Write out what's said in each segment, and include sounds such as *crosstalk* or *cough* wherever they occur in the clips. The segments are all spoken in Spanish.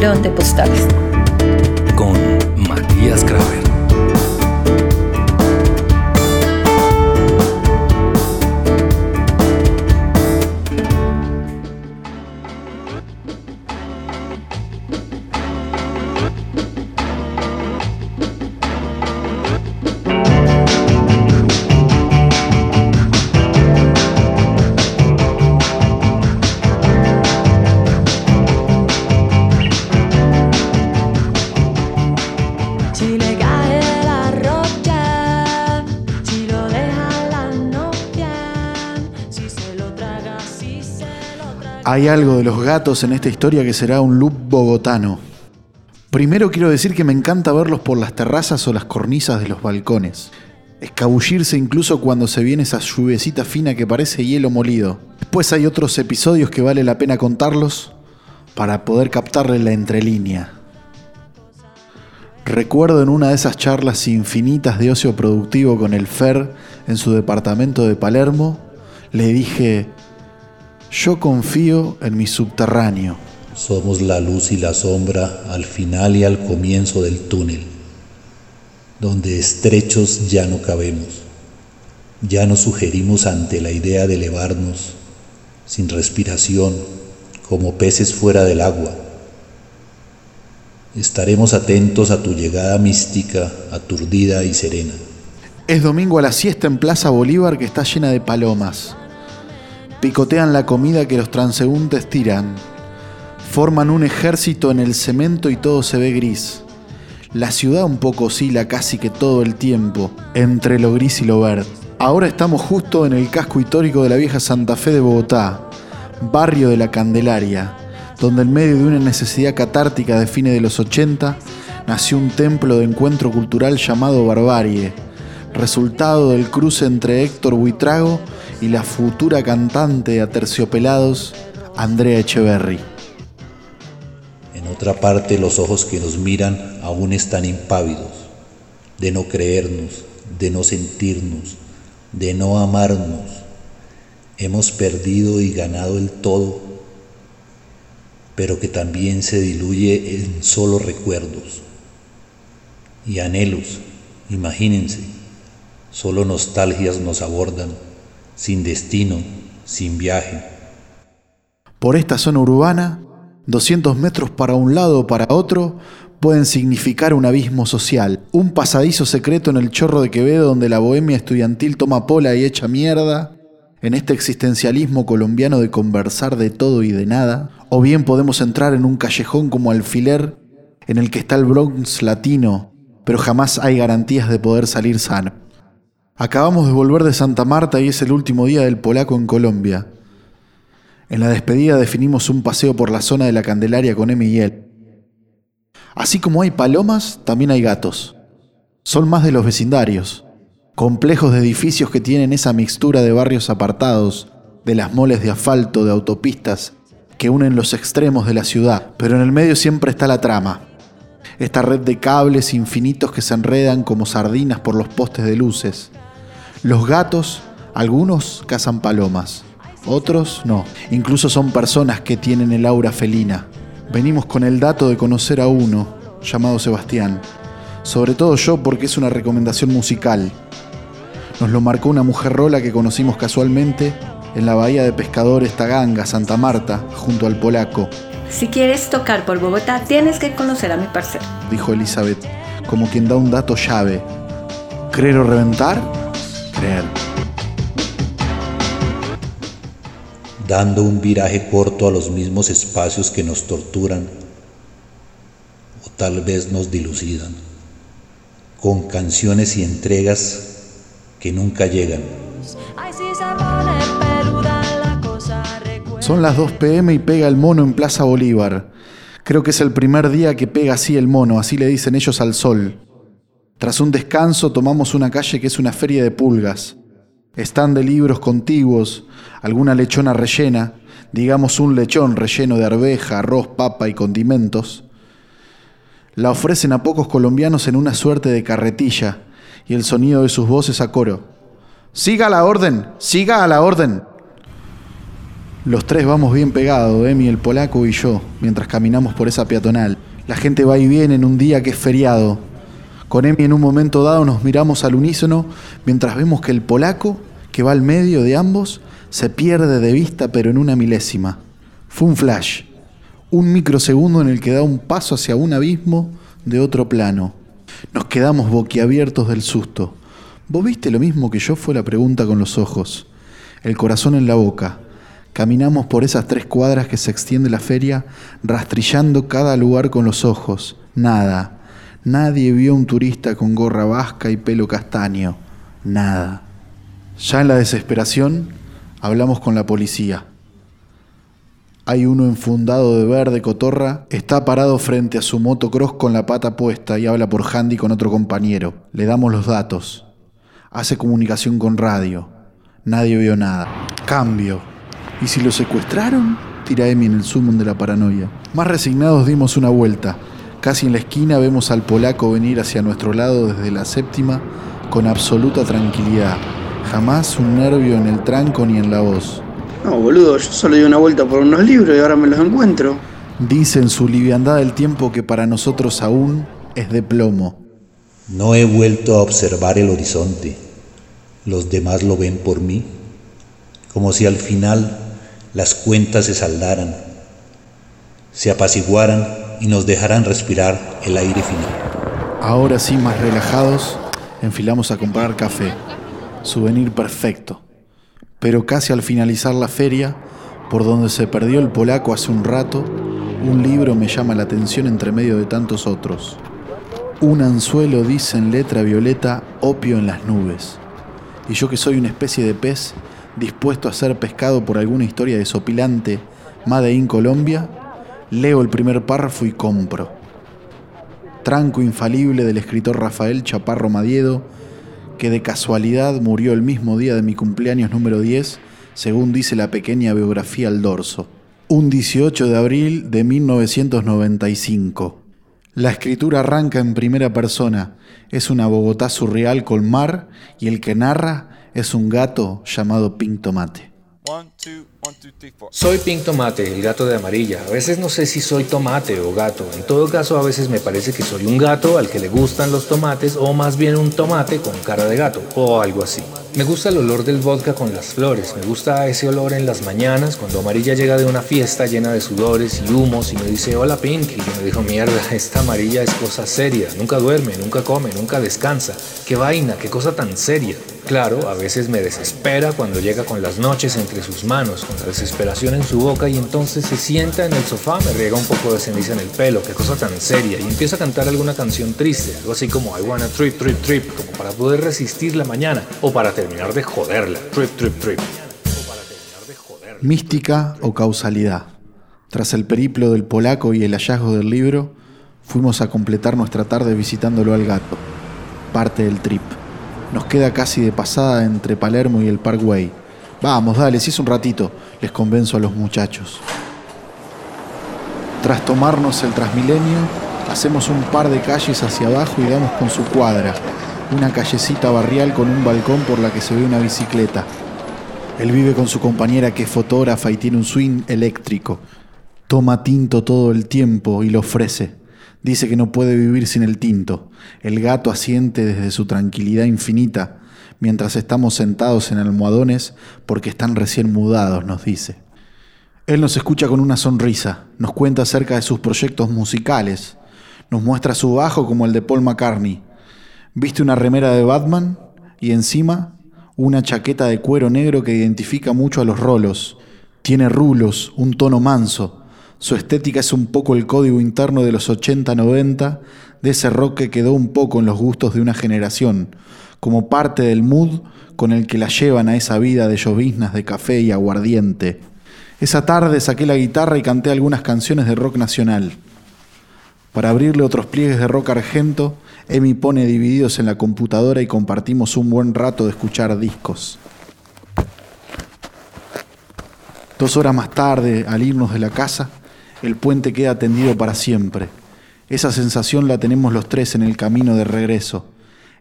ladrón de postales. Con Matías Kramer. Hay algo de los gatos en esta historia que será un loop bogotano. Primero quiero decir que me encanta verlos por las terrazas o las cornisas de los balcones. Escabullirse incluso cuando se viene esa lluvecita fina que parece hielo molido. Después hay otros episodios que vale la pena contarlos para poder captarle la entrelínea. Recuerdo en una de esas charlas infinitas de ocio productivo con el FER en su departamento de Palermo, le dije, yo confío en mi subterráneo. Somos la luz y la sombra al final y al comienzo del túnel, donde estrechos ya no cabemos. Ya nos sugerimos ante la idea de elevarnos, sin respiración, como peces fuera del agua. Estaremos atentos a tu llegada mística, aturdida y serena. Es domingo a la siesta en Plaza Bolívar que está llena de palomas picotean la comida que los transeúntes tiran, forman un ejército en el cemento y todo se ve gris. La ciudad un poco oscila casi que todo el tiempo entre lo gris y lo verde. Ahora estamos justo en el casco histórico de la vieja Santa Fe de Bogotá, barrio de la Candelaria, donde en medio de una necesidad catártica de fines de los 80 nació un templo de encuentro cultural llamado Barbarie, resultado del cruce entre Héctor Buitrago y la futura cantante de Aterciopelados, Andrea Echeverry. En otra parte, los ojos que nos miran aún están impávidos, de no creernos, de no sentirnos, de no amarnos. Hemos perdido y ganado el todo, pero que también se diluye en solo recuerdos y anhelos, imagínense, solo nostalgias nos abordan sin destino, sin viaje. Por esta zona urbana, 200 metros para un lado o para otro pueden significar un abismo social, un pasadizo secreto en el chorro de Quevedo donde la bohemia estudiantil toma pola y echa mierda, en este existencialismo colombiano de conversar de todo y de nada, o bien podemos entrar en un callejón como alfiler en el que está el Bronx latino, pero jamás hay garantías de poder salir sano. Acabamos de volver de Santa Marta y es el último día del polaco en Colombia. En la despedida definimos un paseo por la zona de la Candelaria con Emi y. Así como hay palomas, también hay gatos. Son más de los vecindarios, complejos de edificios que tienen esa mixtura de barrios apartados, de las moles de asfalto, de autopistas, que unen los extremos de la ciudad, pero en el medio siempre está la trama. Esta red de cables infinitos que se enredan como sardinas por los postes de luces los gatos, algunos cazan palomas, otros no. Incluso son personas que tienen el aura felina. Venimos con el dato de conocer a uno, llamado Sebastián. Sobre todo yo porque es una recomendación musical. Nos lo marcó una mujer rola que conocimos casualmente en la bahía de pescadores Taganga, Santa Marta, junto al polaco. Si quieres tocar por Bogotá, tienes que conocer a mi parcero, dijo Elizabeth, como quien da un dato llave. ¿Creer o Dando un viraje corto a los mismos espacios que nos torturan o tal vez nos dilucidan, con canciones y entregas que nunca llegan. Son las 2 pm y pega el mono en Plaza Bolívar. Creo que es el primer día que pega así el mono, así le dicen ellos al sol. Tras un descanso tomamos una calle que es una feria de pulgas. Están de libros contiguos, alguna lechona rellena, digamos un lechón relleno de arveja, arroz, papa y condimentos. La ofrecen a pocos colombianos en una suerte de carretilla y el sonido de sus voces a coro. Siga la orden, siga la orden. Los tres vamos bien pegados, Emi, el polaco y yo, mientras caminamos por esa peatonal. La gente va y viene en un día que es feriado. Con Emi en un momento dado nos miramos al unísono mientras vemos que el polaco, que va al medio de ambos, se pierde de vista pero en una milésima. Fue un flash, un microsegundo en el que da un paso hacia un abismo de otro plano. Nos quedamos boquiabiertos del susto. ¿Vos viste lo mismo que yo? Fue la pregunta con los ojos. El corazón en la boca. Caminamos por esas tres cuadras que se extiende la feria, rastrillando cada lugar con los ojos. Nada. Nadie vio un turista con gorra vasca y pelo castaño. Nada. Ya en la desesperación, hablamos con la policía. Hay uno enfundado de verde cotorra, está parado frente a su motocross con la pata puesta y habla por handy con otro compañero. Le damos los datos. Hace comunicación con radio. Nadie vio nada. Cambio. ¿Y si lo secuestraron? Tira Emi en el sumo de la paranoia. Más resignados dimos una vuelta. Casi en la esquina vemos al polaco venir hacia nuestro lado desde la séptima con absoluta tranquilidad. Jamás un nervio en el tranco ni en la voz. No, boludo, yo solo di una vuelta por unos libros y ahora me los encuentro. Dice en su liviandad del tiempo que para nosotros aún es de plomo. No he vuelto a observar el horizonte. Los demás lo ven por mí, como si al final las cuentas se saldaran, se apaciguaran y nos dejaran respirar el aire final. Ahora sí, más relajados, enfilamos a comprar café. Souvenir perfecto pero casi al finalizar la feria, por donde se perdió el polaco hace un rato, un libro me llama la atención entre medio de tantos otros. Un anzuelo dice en letra violeta opio en las nubes. Y yo que soy una especie de pez dispuesto a ser pescado por alguna historia desopilante, Made in Colombia, leo el primer párrafo y compro. Tranco infalible del escritor Rafael Chaparro Madiedo, que de casualidad murió el mismo día de mi cumpleaños número 10, según dice la pequeña biografía al dorso. Un 18 de abril de 1995. La escritura arranca en primera persona. Es una Bogotá surreal con mar y el que narra es un gato llamado Pink Tomate. Soy Pink Tomate, el gato de amarilla. A veces no sé si soy tomate o gato. En todo caso, a veces me parece que soy un gato al que le gustan los tomates o más bien un tomate con cara de gato o algo así. Me gusta el olor del vodka con las flores. Me gusta ese olor en las mañanas cuando amarilla llega de una fiesta llena de sudores y humos y me dice hola Pink. Y me dijo mierda, *laughs* esta amarilla es cosa seria. Nunca duerme, nunca come, nunca descansa. Qué vaina, qué cosa tan seria. Claro, a veces me desespera cuando llega con las noches entre sus manos, con la desesperación en su boca y entonces se sienta en el sofá, me riega un poco de ceniza en el pelo, qué cosa tan seria, y empieza a cantar alguna canción triste, algo así como I wanna trip, trip, trip, como para poder resistir la mañana o para terminar de joderla, trip, trip, trip. Mística o causalidad. Tras el periplo del polaco y el hallazgo del libro, fuimos a completar nuestra tarde visitándolo al gato, parte del trip. Nos queda casi de pasada entre Palermo y el Parkway. Vamos, dale, si es un ratito, les convenzo a los muchachos. Tras tomarnos el Transmilenio, hacemos un par de calles hacia abajo y damos con su cuadra, una callecita barrial con un balcón por la que se ve una bicicleta. Él vive con su compañera que es fotógrafa y tiene un swing eléctrico. Toma tinto todo el tiempo y lo ofrece. Dice que no puede vivir sin el tinto. El gato asiente desde su tranquilidad infinita mientras estamos sentados en almohadones porque están recién mudados, nos dice. Él nos escucha con una sonrisa, nos cuenta acerca de sus proyectos musicales, nos muestra su bajo como el de Paul McCartney. Viste una remera de Batman y encima una chaqueta de cuero negro que identifica mucho a los rolos. Tiene rulos, un tono manso, su estética es un poco el código interno de los 80-90, de ese rock que quedó un poco en los gustos de una generación, como parte del mood con el que la llevan a esa vida de lloviznas de café y aguardiente. Esa tarde saqué la guitarra y canté algunas canciones de rock nacional. Para abrirle otros pliegues de rock argento, Emi pone divididos en la computadora y compartimos un buen rato de escuchar discos. Dos horas más tarde, al irnos de la casa, el puente queda tendido para siempre. Esa sensación la tenemos los tres en el camino de regreso.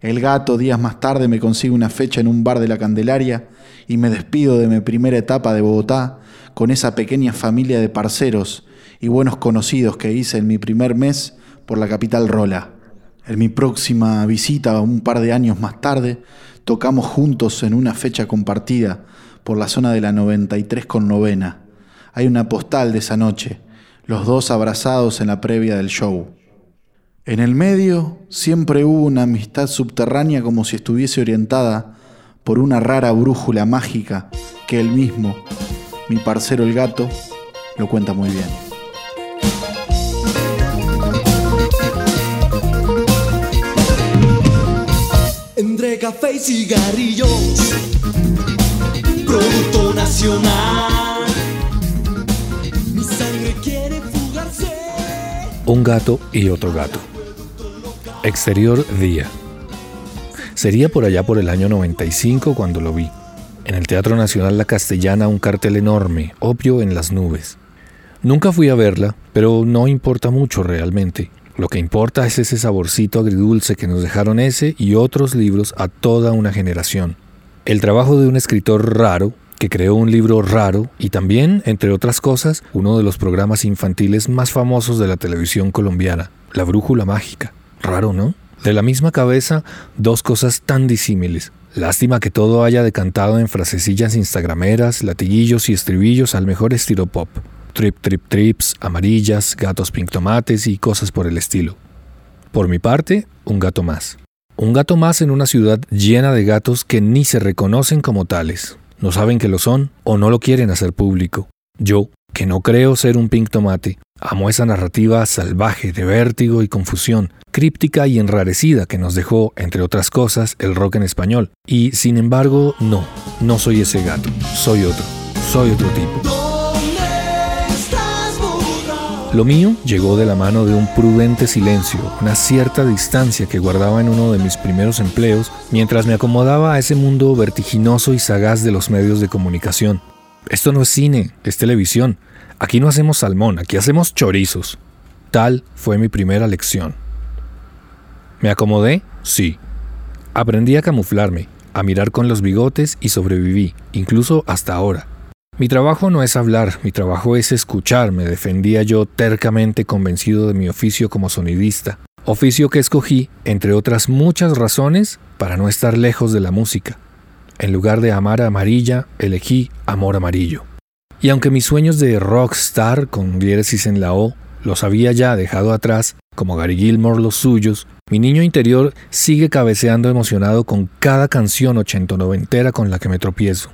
El gato días más tarde me consigue una fecha en un bar de la Candelaria y me despido de mi primera etapa de Bogotá con esa pequeña familia de parceros y buenos conocidos que hice en mi primer mes por la capital Rola. En mi próxima visita, un par de años más tarde, tocamos juntos en una fecha compartida por la zona de la 93 con novena. Hay una postal de esa noche, los dos abrazados en la previa del show. En el medio siempre hubo una amistad subterránea como si estuviese orientada por una rara brújula mágica que él mismo, mi parcero el gato, lo cuenta muy bien. Entre café y cigarrillos, producto nacional. Un gato y otro gato. Exterior día. Sería por allá por el año 95 cuando lo vi. En el Teatro Nacional La Castellana un cartel enorme, obvio en las nubes. Nunca fui a verla, pero no importa mucho realmente. Lo que importa es ese saborcito agridulce que nos dejaron ese y otros libros a toda una generación. El trabajo de un escritor raro, que creó un libro raro y también, entre otras cosas, uno de los programas infantiles más famosos de la televisión colombiana, La Brújula Mágica. Raro, ¿no? De la misma cabeza, dos cosas tan disímiles. Lástima que todo haya decantado en frasecillas instagrameras, latiguillos y estribillos al mejor estilo pop. Trip, trip, trips, amarillas, gatos pink tomates y cosas por el estilo. Por mi parte, un gato más. Un gato más en una ciudad llena de gatos que ni se reconocen como tales. No saben que lo son o no lo quieren hacer público. Yo, que no creo ser un pink tomate, amo esa narrativa salvaje de vértigo y confusión, críptica y enrarecida que nos dejó, entre otras cosas, el rock en español. Y sin embargo, no, no soy ese gato, soy otro, soy otro tipo. Lo mío llegó de la mano de un prudente silencio, una cierta distancia que guardaba en uno de mis primeros empleos mientras me acomodaba a ese mundo vertiginoso y sagaz de los medios de comunicación. Esto no es cine, es televisión. Aquí no hacemos salmón, aquí hacemos chorizos. Tal fue mi primera lección. ¿Me acomodé? Sí. Aprendí a camuflarme, a mirar con los bigotes y sobreviví, incluso hasta ahora. Mi trabajo no es hablar, mi trabajo es escuchar, me defendía yo tercamente convencido de mi oficio como sonidista, oficio que escogí, entre otras muchas razones, para no estar lejos de la música. En lugar de amar amarilla, elegí amor amarillo. Y aunque mis sueños de rockstar con diéresis en la O los había ya dejado atrás, como Gary Gilmore los suyos, mi niño interior sigue cabeceando emocionado con cada canción ochento-noventera con la que me tropiezo.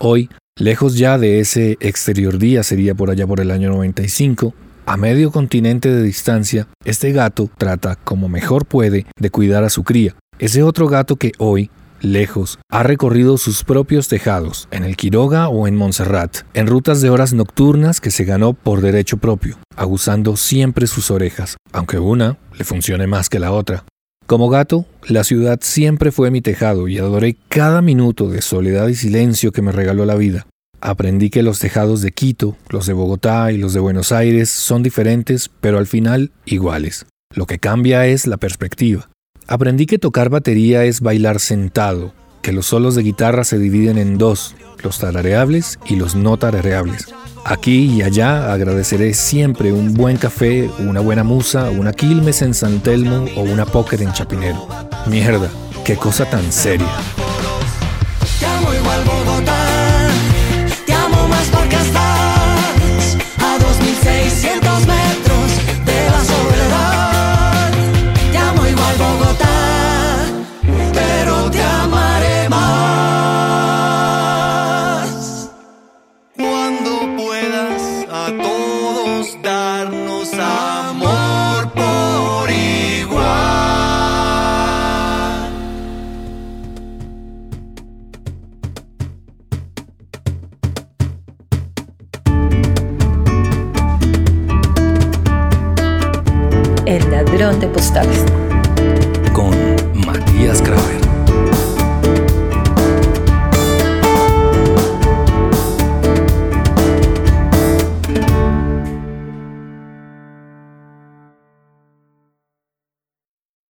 Hoy, lejos ya de ese exterior día, sería por allá por el año 95, a medio continente de distancia, este gato trata, como mejor puede, de cuidar a su cría. Ese otro gato que hoy, lejos, ha recorrido sus propios tejados, en el Quiroga o en Montserrat, en rutas de horas nocturnas que se ganó por derecho propio, aguzando siempre sus orejas, aunque una le funcione más que la otra. Como gato, la ciudad siempre fue mi tejado y adoré cada minuto de soledad y silencio que me regaló la vida. Aprendí que los tejados de Quito, los de Bogotá y los de Buenos Aires son diferentes, pero al final iguales. Lo que cambia es la perspectiva. Aprendí que tocar batería es bailar sentado, que los solos de guitarra se dividen en dos, los tarareables y los no tarareables. Aquí y allá agradeceré siempre un buen café, una buena musa, una Quilmes en San Telmo o una póker en Chapinero. Mierda, qué cosa tan seria. El ladrón de postales. Con Matías Graver.